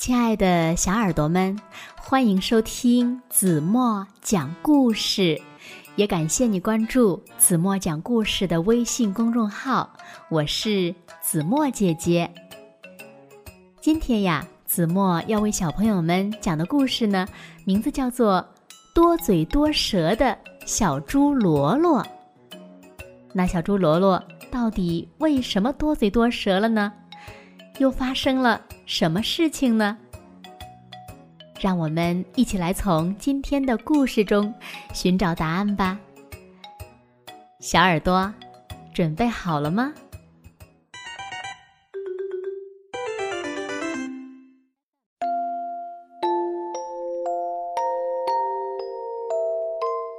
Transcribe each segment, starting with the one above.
亲爱的小耳朵们，欢迎收听子墨讲故事，也感谢你关注子墨讲故事的微信公众号。我是子墨姐姐。今天呀，子墨要为小朋友们讲的故事呢，名字叫做《多嘴多舌的小猪罗罗》。那小猪罗罗到底为什么多嘴多舌了呢？又发生了什么事情呢？让我们一起来从今天的故事中寻找答案吧。小耳朵，准备好了吗？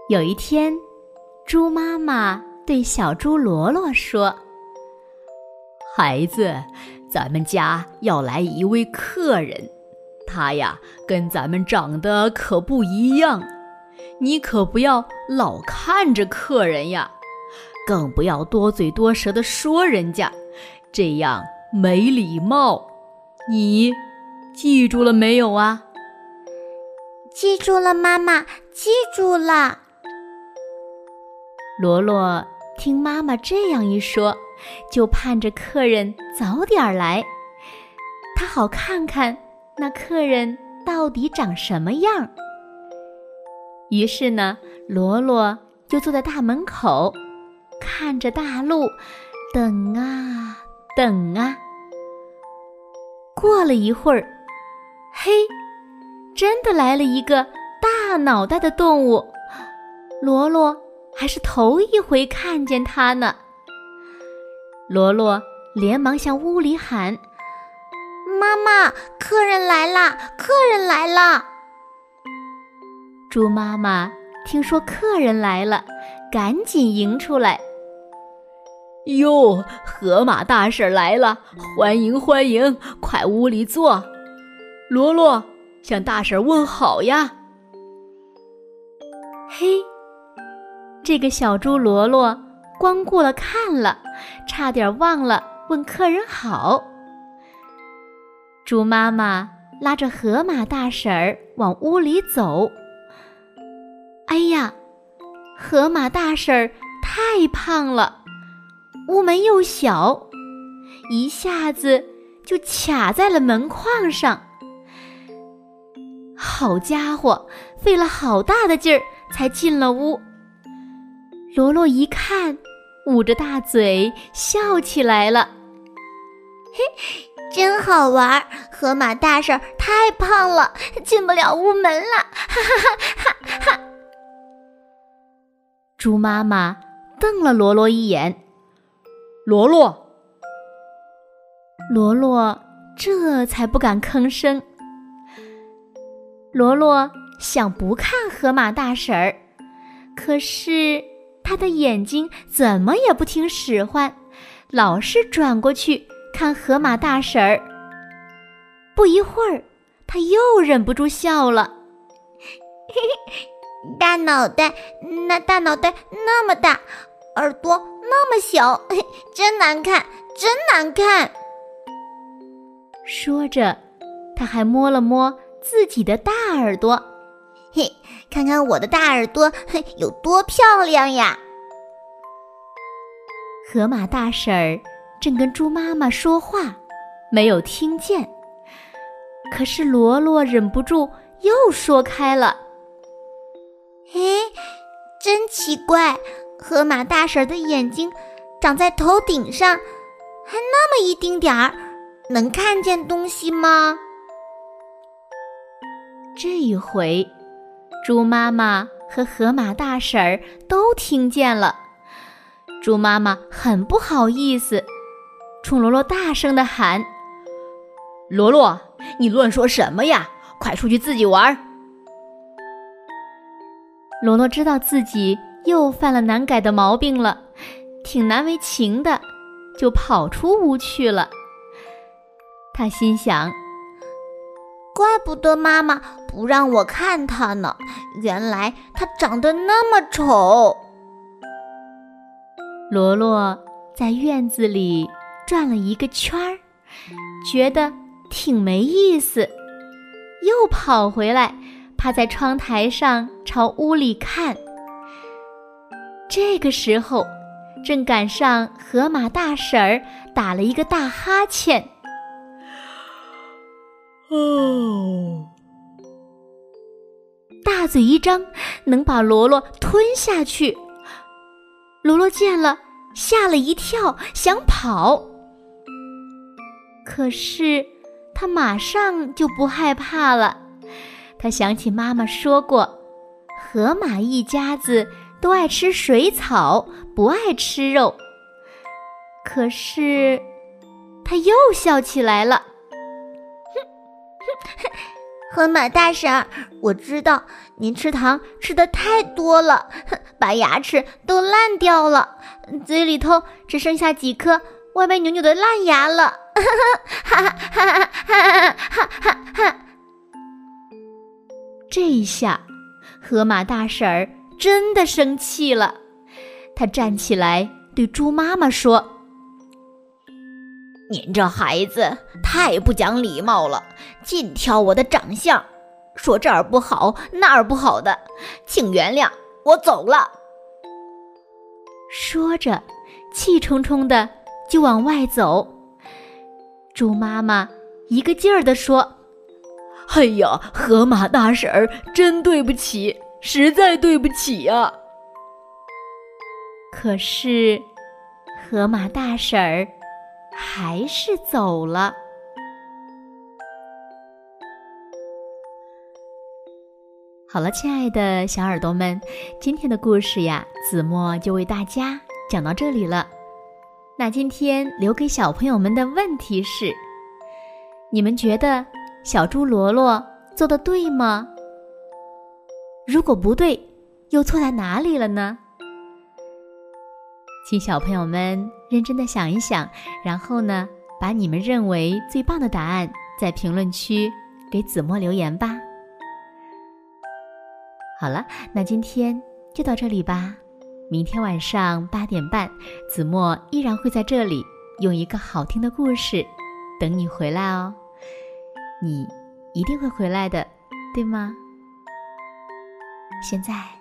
有一天，猪妈妈对小猪罗罗说：“孩子。”咱们家要来一位客人，他呀跟咱们长得可不一样，你可不要老看着客人呀，更不要多嘴多舌的说人家，这样没礼貌。你记住了没有啊？记住了，妈妈，记住了。罗罗听妈妈这样一说。就盼着客人早点来，他好看看那客人到底长什么样。于是呢，罗罗就坐在大门口，看着大路，等啊等啊。过了一会儿，嘿，真的来了一个大脑袋的动物，罗罗还是头一回看见它呢。罗罗连忙向屋里喊：“妈妈，客人来啦！客人来啦！”猪妈妈听说客人来了，赶紧迎出来：“哟，河马大婶来了，欢迎欢迎，快屋里坐。”罗罗向大婶问好呀。嘿，这个小猪罗罗。光顾了看了，差点忘了问客人好。猪妈妈拉着河马大婶儿往屋里走。哎呀，河马大婶儿太胖了，屋门又小，一下子就卡在了门框上。好家伙，费了好大的劲儿才进了屋。罗罗一看。捂着大嘴笑起来了，嘿，真好玩！河马大婶太胖了，进不了屋门了，哈哈哈哈哈！猪妈妈瞪了罗罗一眼，罗罗，罗罗这才不敢吭声。罗罗想不看河马大婶儿，可是。他的眼睛怎么也不听使唤，老是转过去看河马大婶儿。不一会儿，他又忍不住笑了。大脑袋，那大脑袋那么大，耳朵那么小，真难看，真难看。说着，他还摸了摸自己的大耳朵。嘿，看看我的大耳朵嘿有多漂亮呀！河马大婶儿正跟猪妈妈说话，没有听见。可是罗罗忍不住又说开了：“嘿，真奇怪，河马大婶的眼睛长在头顶上，还那么一丁点儿，能看见东西吗？”这一回。猪妈妈和河马大婶儿都听见了，猪妈妈很不好意思，冲罗罗大声的喊：“罗罗，你乱说什么呀？快出去自己玩！”罗罗知道自己又犯了难改的毛病了，挺难为情的，就跑出屋去了。他心想。怪不得妈妈不让我看它呢，原来它长得那么丑。罗罗在院子里转了一个圈儿，觉得挺没意思，又跑回来，趴在窗台上朝屋里看。这个时候，正赶上河马大婶儿打了一个大哈欠。哦，大嘴一张，能把罗罗吞下去。罗罗见了，吓了一跳，想跑。可是他马上就不害怕了。他想起妈妈说过，河马一家子都爱吃水草，不爱吃肉。可是他又笑起来了。哼，河马大婶，我知道您吃糖吃的太多了，把牙齿都烂掉了，嘴里头只剩下几颗歪歪扭扭的烂牙了。哈哈哈哈哈哈！这一下，河马大婶儿真的生气了，她站起来对猪妈妈说。您这孩子太不讲礼貌了，尽挑我的长相，说这儿不好那儿不好的，请原谅，我走了。说着，气冲冲的就往外走。猪妈妈一个劲儿地说：“哎呀，河马大婶儿，真对不起，实在对不起呀。”可是，河马大婶儿。还是走了。好了，亲爱的小耳朵们，今天的故事呀，子墨就为大家讲到这里了。那今天留给小朋友们的问题是：你们觉得小猪罗罗做的对吗？如果不对，又错在哪里了呢？请小朋友们认真的想一想，然后呢，把你们认为最棒的答案在评论区给子墨留言吧。好了，那今天就到这里吧。明天晚上八点半，子墨依然会在这里用一个好听的故事等你回来哦。你一定会回来的，对吗？现在。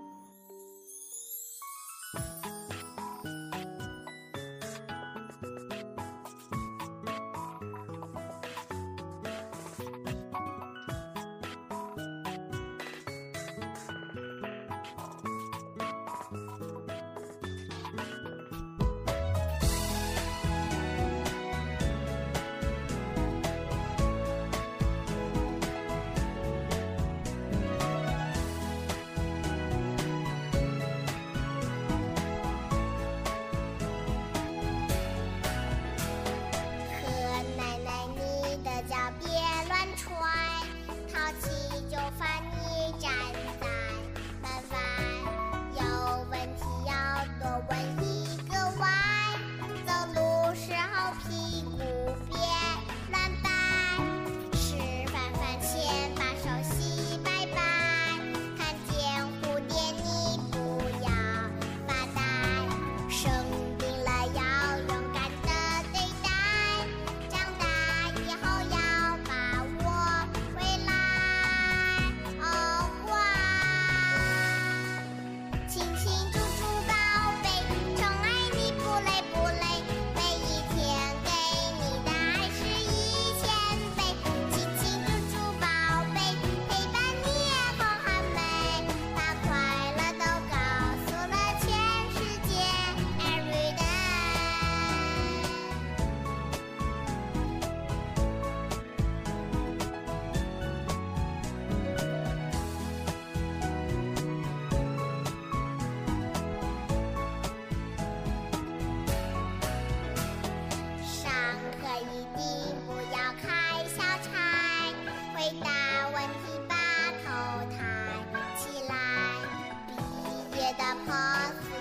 the pause.